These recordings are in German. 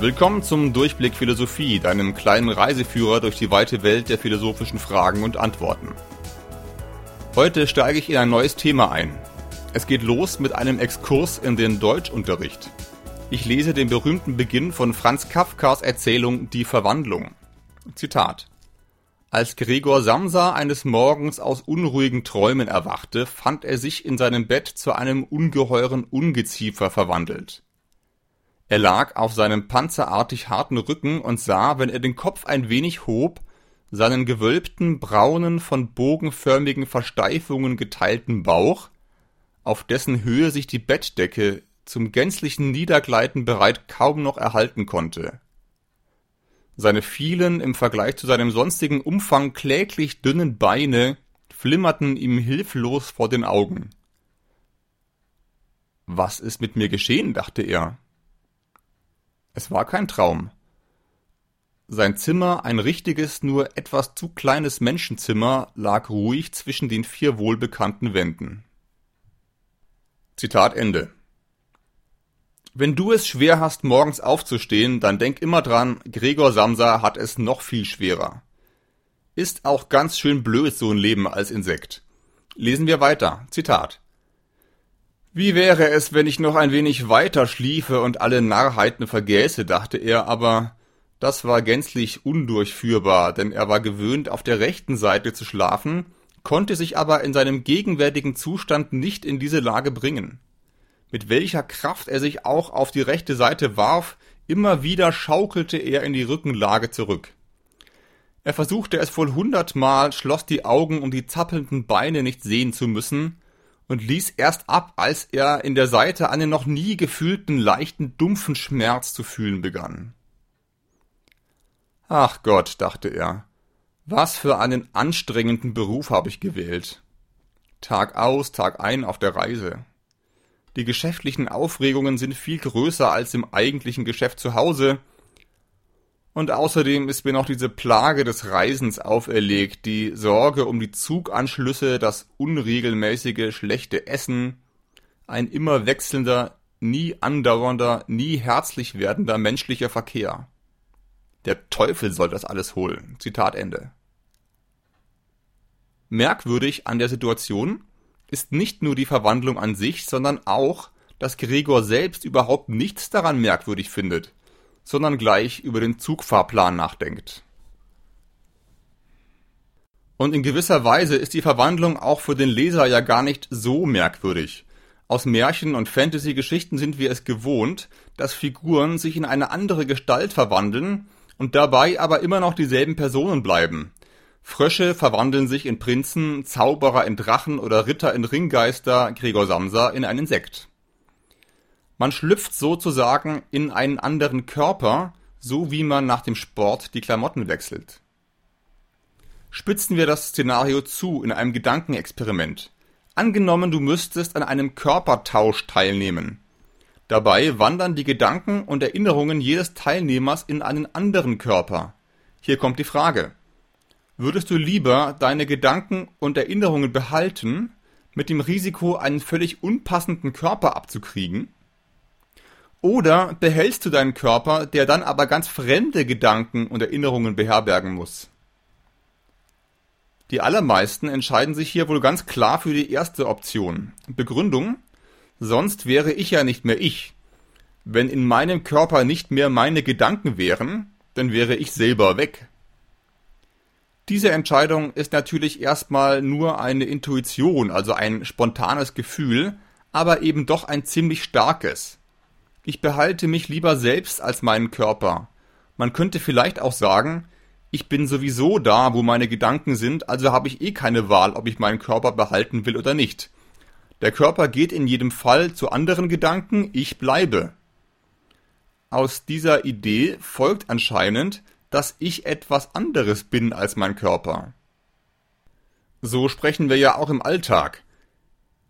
Willkommen zum Durchblick Philosophie, deinem kleinen Reiseführer durch die weite Welt der philosophischen Fragen und Antworten. Heute steige ich in ein neues Thema ein. Es geht los mit einem Exkurs in den Deutschunterricht. Ich lese den berühmten Beginn von Franz Kafkas Erzählung Die Verwandlung. Zitat. Als Gregor Samsa eines Morgens aus unruhigen Träumen erwachte, fand er sich in seinem Bett zu einem ungeheuren Ungeziefer verwandelt. Er lag auf seinem panzerartig harten Rücken und sah, wenn er den Kopf ein wenig hob, seinen gewölbten, braunen, von bogenförmigen Versteifungen geteilten Bauch, auf dessen Höhe sich die Bettdecke zum gänzlichen Niedergleiten bereit kaum noch erhalten konnte. Seine vielen, im Vergleich zu seinem sonstigen Umfang kläglich dünnen Beine flimmerten ihm hilflos vor den Augen. Was ist mit mir geschehen? dachte er. Es war kein Traum. Sein Zimmer, ein richtiges, nur etwas zu kleines Menschenzimmer, lag ruhig zwischen den vier wohlbekannten Wänden. Zitat Ende. Wenn du es schwer hast, morgens aufzustehen, dann denk immer dran, Gregor Samsa hat es noch viel schwerer. Ist auch ganz schön blöd so ein Leben als Insekt. Lesen wir weiter. Zitat. Wie wäre es, wenn ich noch ein wenig weiter schliefe und alle Narrheiten vergäße, dachte er, aber das war gänzlich undurchführbar, denn er war gewöhnt, auf der rechten Seite zu schlafen, konnte sich aber in seinem gegenwärtigen Zustand nicht in diese Lage bringen. Mit welcher Kraft er sich auch auf die rechte Seite warf, immer wieder schaukelte er in die Rückenlage zurück. Er versuchte es wohl hundertmal, schloss die Augen, um die zappelnden Beine nicht sehen zu müssen, und ließ erst ab, als er in der Seite einen noch nie gefühlten leichten dumpfen Schmerz zu fühlen begann. Ach Gott, dachte er, was für einen anstrengenden Beruf habe ich gewählt. Tag aus, Tag ein auf der Reise. Die geschäftlichen Aufregungen sind viel größer als im eigentlichen Geschäft zu Hause, und außerdem ist mir noch diese Plage des Reisens auferlegt, die Sorge um die Zuganschlüsse, das unregelmäßige schlechte Essen, ein immer wechselnder, nie andauernder, nie herzlich werdender menschlicher Verkehr. Der Teufel soll das alles holen. Zitat Ende. Merkwürdig an der Situation ist nicht nur die Verwandlung an sich, sondern auch, dass Gregor selbst überhaupt nichts daran merkwürdig findet sondern gleich über den Zugfahrplan nachdenkt. Und in gewisser Weise ist die Verwandlung auch für den Leser ja gar nicht so merkwürdig. Aus Märchen und Fantasy-Geschichten sind wir es gewohnt, dass Figuren sich in eine andere Gestalt verwandeln und dabei aber immer noch dieselben Personen bleiben. Frösche verwandeln sich in Prinzen, Zauberer in Drachen oder Ritter in Ringgeister, Gregor Samsa in einen Insekt. Man schlüpft sozusagen in einen anderen Körper, so wie man nach dem Sport die Klamotten wechselt. Spitzen wir das Szenario zu in einem Gedankenexperiment. Angenommen, du müsstest an einem Körpertausch teilnehmen. Dabei wandern die Gedanken und Erinnerungen jedes Teilnehmers in einen anderen Körper. Hier kommt die Frage. Würdest du lieber deine Gedanken und Erinnerungen behalten, mit dem Risiko, einen völlig unpassenden Körper abzukriegen? Oder behältst du deinen Körper, der dann aber ganz fremde Gedanken und Erinnerungen beherbergen muss? Die allermeisten entscheiden sich hier wohl ganz klar für die erste Option. Begründung? Sonst wäre ich ja nicht mehr ich. Wenn in meinem Körper nicht mehr meine Gedanken wären, dann wäre ich selber weg. Diese Entscheidung ist natürlich erstmal nur eine Intuition, also ein spontanes Gefühl, aber eben doch ein ziemlich starkes. Ich behalte mich lieber selbst als meinen Körper. Man könnte vielleicht auch sagen, ich bin sowieso da, wo meine Gedanken sind, also habe ich eh keine Wahl, ob ich meinen Körper behalten will oder nicht. Der Körper geht in jedem Fall zu anderen Gedanken, ich bleibe. Aus dieser Idee folgt anscheinend, dass ich etwas anderes bin als mein Körper. So sprechen wir ja auch im Alltag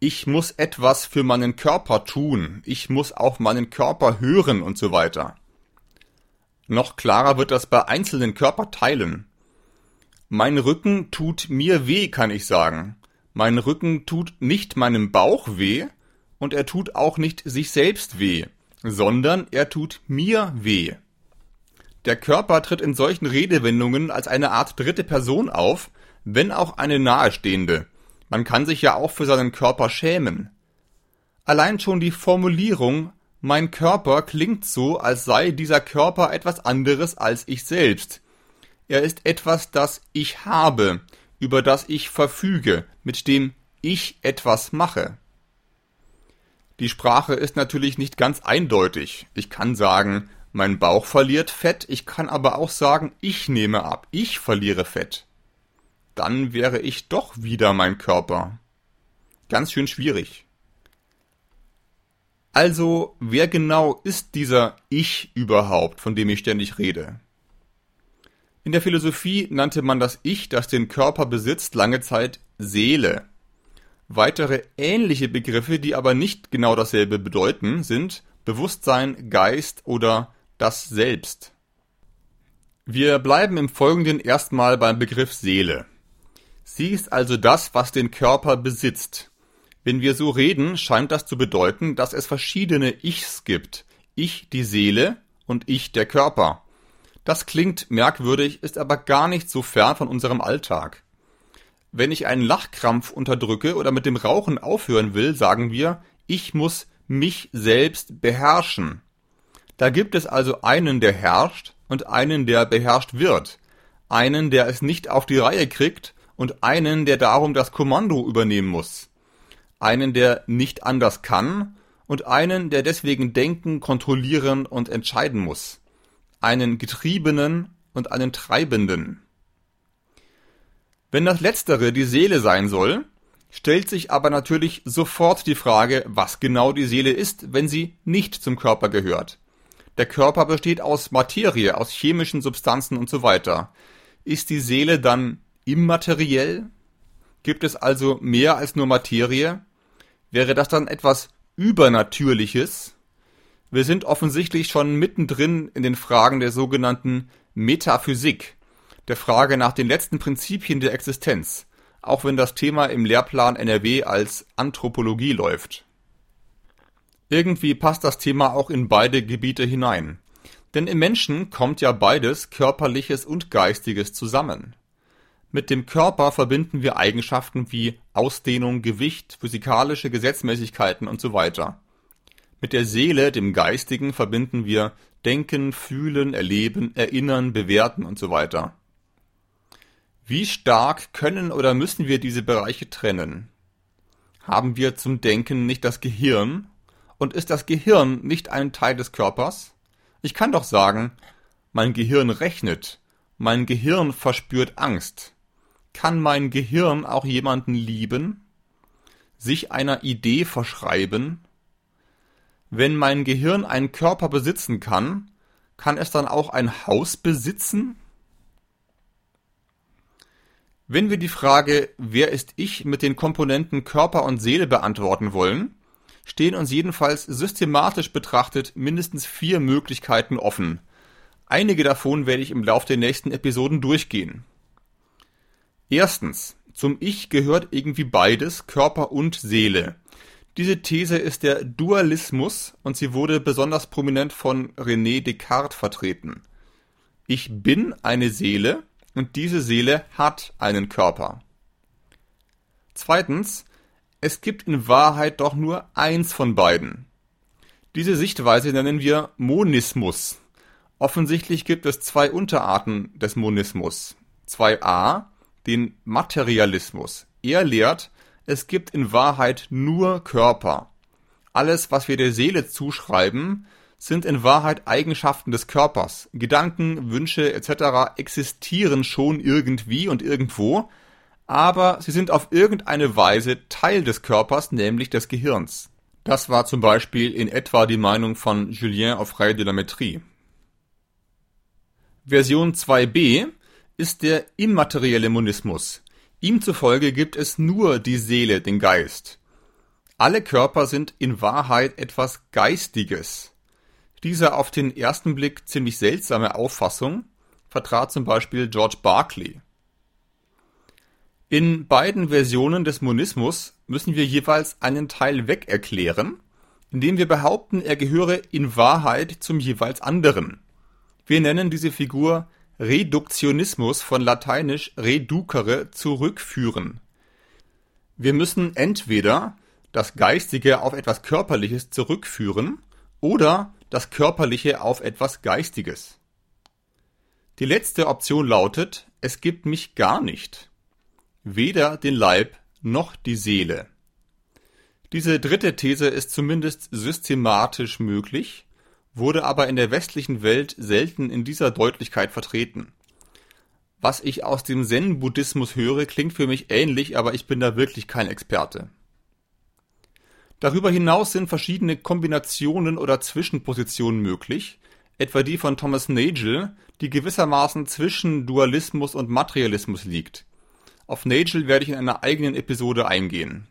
ich muss etwas für meinen Körper tun, ich muss auf meinen Körper hören und so weiter. Noch klarer wird das bei einzelnen Körperteilen. Mein Rücken tut mir weh, kann ich sagen. Mein Rücken tut nicht meinem Bauch weh und er tut auch nicht sich selbst weh, sondern er tut mir weh. Der Körper tritt in solchen Redewendungen als eine Art dritte Person auf, wenn auch eine nahestehende. Man kann sich ja auch für seinen Körper schämen. Allein schon die Formulierung mein Körper klingt so, als sei dieser Körper etwas anderes als ich selbst. Er ist etwas, das ich habe, über das ich verfüge, mit dem ich etwas mache. Die Sprache ist natürlich nicht ganz eindeutig. Ich kann sagen, mein Bauch verliert Fett, ich kann aber auch sagen, ich nehme ab, ich verliere Fett. Dann wäre ich doch wieder mein Körper. Ganz schön schwierig. Also, wer genau ist dieser Ich überhaupt, von dem ich ständig rede? In der Philosophie nannte man das Ich, das den Körper besitzt, lange Zeit Seele. Weitere ähnliche Begriffe, die aber nicht genau dasselbe bedeuten, sind Bewusstsein, Geist oder das Selbst. Wir bleiben im Folgenden erstmal beim Begriff Seele. Sie ist also das, was den Körper besitzt. Wenn wir so reden, scheint das zu bedeuten, dass es verschiedene Ichs gibt. Ich die Seele und ich der Körper. Das klingt merkwürdig, ist aber gar nicht so fern von unserem Alltag. Wenn ich einen Lachkrampf unterdrücke oder mit dem Rauchen aufhören will, sagen wir, ich muss mich selbst beherrschen. Da gibt es also einen, der herrscht und einen, der beherrscht wird. Einen, der es nicht auf die Reihe kriegt und einen, der darum das Kommando übernehmen muss einen, der nicht anders kann und einen, der deswegen denken, kontrollieren und entscheiden muss, einen Getriebenen und einen Treibenden. Wenn das Letztere die Seele sein soll, stellt sich aber natürlich sofort die Frage, was genau die Seele ist, wenn sie nicht zum Körper gehört. Der Körper besteht aus Materie, aus chemischen Substanzen und so weiter. Ist die Seele dann immateriell? Gibt es also mehr als nur Materie? Wäre das dann etwas Übernatürliches? Wir sind offensichtlich schon mittendrin in den Fragen der sogenannten Metaphysik, der Frage nach den letzten Prinzipien der Existenz, auch wenn das Thema im Lehrplan NRW als Anthropologie läuft. Irgendwie passt das Thema auch in beide Gebiete hinein. Denn im Menschen kommt ja beides, körperliches und geistiges, zusammen. Mit dem Körper verbinden wir Eigenschaften wie Ausdehnung, Gewicht, physikalische Gesetzmäßigkeiten und so weiter. Mit der Seele, dem Geistigen, verbinden wir Denken, Fühlen, Erleben, Erinnern, Bewerten und so weiter. Wie stark können oder müssen wir diese Bereiche trennen? Haben wir zum Denken nicht das Gehirn? Und ist das Gehirn nicht ein Teil des Körpers? Ich kann doch sagen, mein Gehirn rechnet, mein Gehirn verspürt Angst, kann mein Gehirn auch jemanden lieben, sich einer Idee verschreiben? Wenn mein Gehirn einen Körper besitzen kann, kann es dann auch ein Haus besitzen? Wenn wir die Frage, wer ist ich mit den Komponenten Körper und Seele beantworten wollen, stehen uns jedenfalls systematisch betrachtet mindestens vier Möglichkeiten offen. Einige davon werde ich im Laufe der nächsten Episoden durchgehen. Erstens, zum Ich gehört irgendwie beides, Körper und Seele. Diese These ist der Dualismus und sie wurde besonders prominent von René Descartes vertreten. Ich bin eine Seele und diese Seele hat einen Körper. Zweitens, es gibt in Wahrheit doch nur eins von beiden. Diese Sichtweise nennen wir Monismus. Offensichtlich gibt es zwei Unterarten des Monismus. 2a, den Materialismus. Er lehrt, es gibt in Wahrheit nur Körper. Alles, was wir der Seele zuschreiben, sind in Wahrheit Eigenschaften des Körpers. Gedanken, Wünsche etc. existieren schon irgendwie und irgendwo, aber sie sind auf irgendeine Weise Teil des Körpers, nämlich des Gehirns. Das war zum Beispiel in etwa die Meinung von Julien Offray de la Métrie. Version 2b ist der immaterielle Monismus. Ihm zufolge gibt es nur die Seele, den Geist. Alle Körper sind in Wahrheit etwas Geistiges. Diese auf den ersten Blick ziemlich seltsame Auffassung vertrat zum Beispiel George Berkeley. In beiden Versionen des Monismus müssen wir jeweils einen Teil weg erklären, indem wir behaupten, er gehöre in Wahrheit zum jeweils anderen. Wir nennen diese Figur Reduktionismus von lateinisch reducere zurückführen. Wir müssen entweder das Geistige auf etwas Körperliches zurückführen oder das Körperliche auf etwas Geistiges. Die letzte Option lautet, es gibt mich gar nicht. Weder den Leib noch die Seele. Diese dritte These ist zumindest systematisch möglich, wurde aber in der westlichen Welt selten in dieser Deutlichkeit vertreten. Was ich aus dem Zen-Buddhismus höre, klingt für mich ähnlich, aber ich bin da wirklich kein Experte. Darüber hinaus sind verschiedene Kombinationen oder Zwischenpositionen möglich, etwa die von Thomas Nagel, die gewissermaßen zwischen Dualismus und Materialismus liegt. Auf Nagel werde ich in einer eigenen Episode eingehen.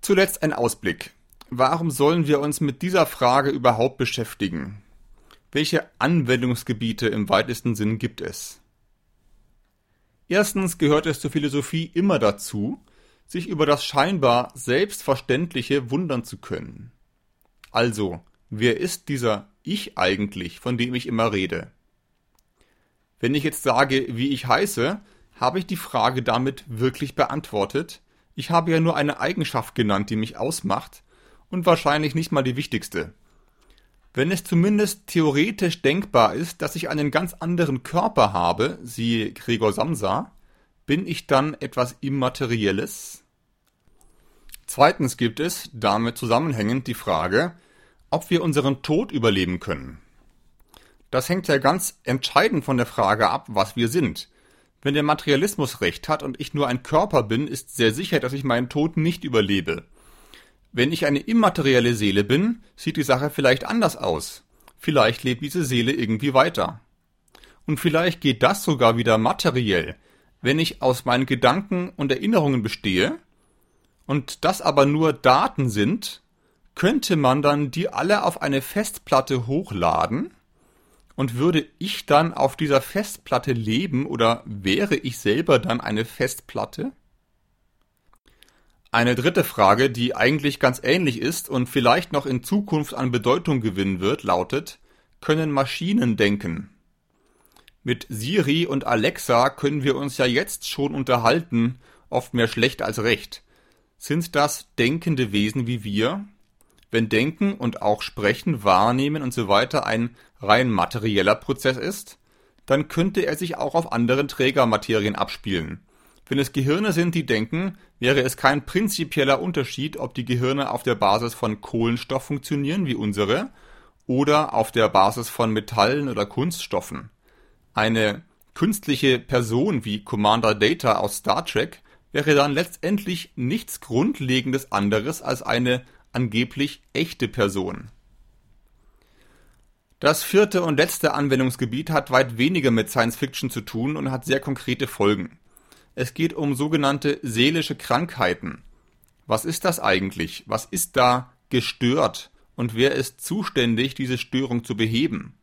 Zuletzt ein Ausblick. Warum sollen wir uns mit dieser Frage überhaupt beschäftigen? Welche Anwendungsgebiete im weitesten Sinn gibt es? Erstens gehört es zur Philosophie immer dazu, sich über das scheinbar Selbstverständliche wundern zu können. Also, wer ist dieser Ich eigentlich, von dem ich immer rede? Wenn ich jetzt sage, wie ich heiße, habe ich die Frage damit wirklich beantwortet? Ich habe ja nur eine Eigenschaft genannt, die mich ausmacht, und wahrscheinlich nicht mal die wichtigste. Wenn es zumindest theoretisch denkbar ist, dass ich einen ganz anderen Körper habe, siehe Gregor Samsa, bin ich dann etwas Immaterielles? Zweitens gibt es, damit zusammenhängend, die Frage, ob wir unseren Tod überleben können. Das hängt ja ganz entscheidend von der Frage ab, was wir sind. Wenn der Materialismus recht hat und ich nur ein Körper bin, ist sehr sicher, dass ich meinen Tod nicht überlebe. Wenn ich eine immaterielle Seele bin, sieht die Sache vielleicht anders aus. Vielleicht lebt diese Seele irgendwie weiter. Und vielleicht geht das sogar wieder materiell, wenn ich aus meinen Gedanken und Erinnerungen bestehe und das aber nur Daten sind, könnte man dann die alle auf eine Festplatte hochladen und würde ich dann auf dieser Festplatte leben oder wäre ich selber dann eine Festplatte? Eine dritte Frage, die eigentlich ganz ähnlich ist und vielleicht noch in Zukunft an Bedeutung gewinnen wird, lautet, können Maschinen denken? Mit Siri und Alexa können wir uns ja jetzt schon unterhalten, oft mehr schlecht als recht. Sind das denkende Wesen wie wir? Wenn Denken und auch Sprechen, Wahrnehmen und so weiter ein rein materieller Prozess ist, dann könnte er sich auch auf anderen Trägermaterien abspielen. Wenn es Gehirne sind, die denken, wäre es kein prinzipieller Unterschied, ob die Gehirne auf der Basis von Kohlenstoff funktionieren wie unsere oder auf der Basis von Metallen oder Kunststoffen. Eine künstliche Person wie Commander Data aus Star Trek wäre dann letztendlich nichts Grundlegendes anderes als eine angeblich echte Person. Das vierte und letzte Anwendungsgebiet hat weit weniger mit Science Fiction zu tun und hat sehr konkrete Folgen. Es geht um sogenannte seelische Krankheiten. Was ist das eigentlich? Was ist da gestört? Und wer ist zuständig, diese Störung zu beheben?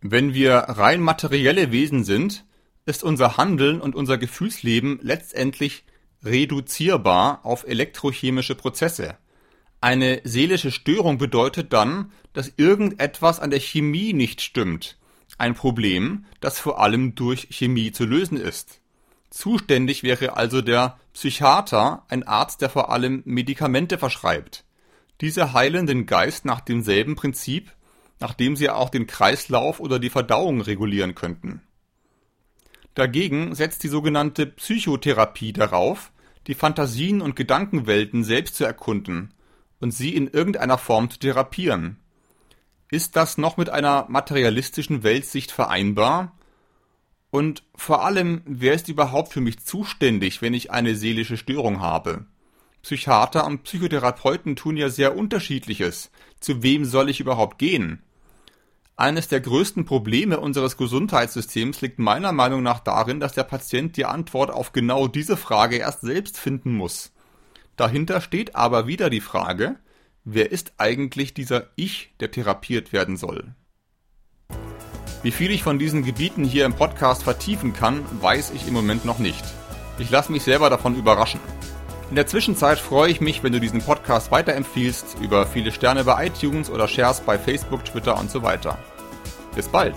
Wenn wir rein materielle Wesen sind, ist unser Handeln und unser Gefühlsleben letztendlich reduzierbar auf elektrochemische Prozesse. Eine seelische Störung bedeutet dann, dass irgendetwas an der Chemie nicht stimmt. Ein Problem, das vor allem durch Chemie zu lösen ist. Zuständig wäre also der Psychiater, ein Arzt, der vor allem Medikamente verschreibt. Diese heilen den Geist nach demselben Prinzip, nach dem sie auch den Kreislauf oder die Verdauung regulieren könnten. Dagegen setzt die sogenannte Psychotherapie darauf, die Fantasien und Gedankenwelten selbst zu erkunden und sie in irgendeiner Form zu therapieren. Ist das noch mit einer materialistischen Weltsicht vereinbar? Und vor allem, wer ist überhaupt für mich zuständig, wenn ich eine seelische Störung habe? Psychiater und Psychotherapeuten tun ja sehr unterschiedliches. Zu wem soll ich überhaupt gehen? Eines der größten Probleme unseres Gesundheitssystems liegt meiner Meinung nach darin, dass der Patient die Antwort auf genau diese Frage erst selbst finden muss. Dahinter steht aber wieder die Frage, wer ist eigentlich dieser Ich, der therapiert werden soll? Wie viel ich von diesen Gebieten hier im Podcast vertiefen kann, weiß ich im Moment noch nicht. Ich lasse mich selber davon überraschen. In der Zwischenzeit freue ich mich, wenn du diesen Podcast weiterempfiehlst, über viele Sterne bei iTunes oder Shares bei Facebook, Twitter und so weiter. Bis bald.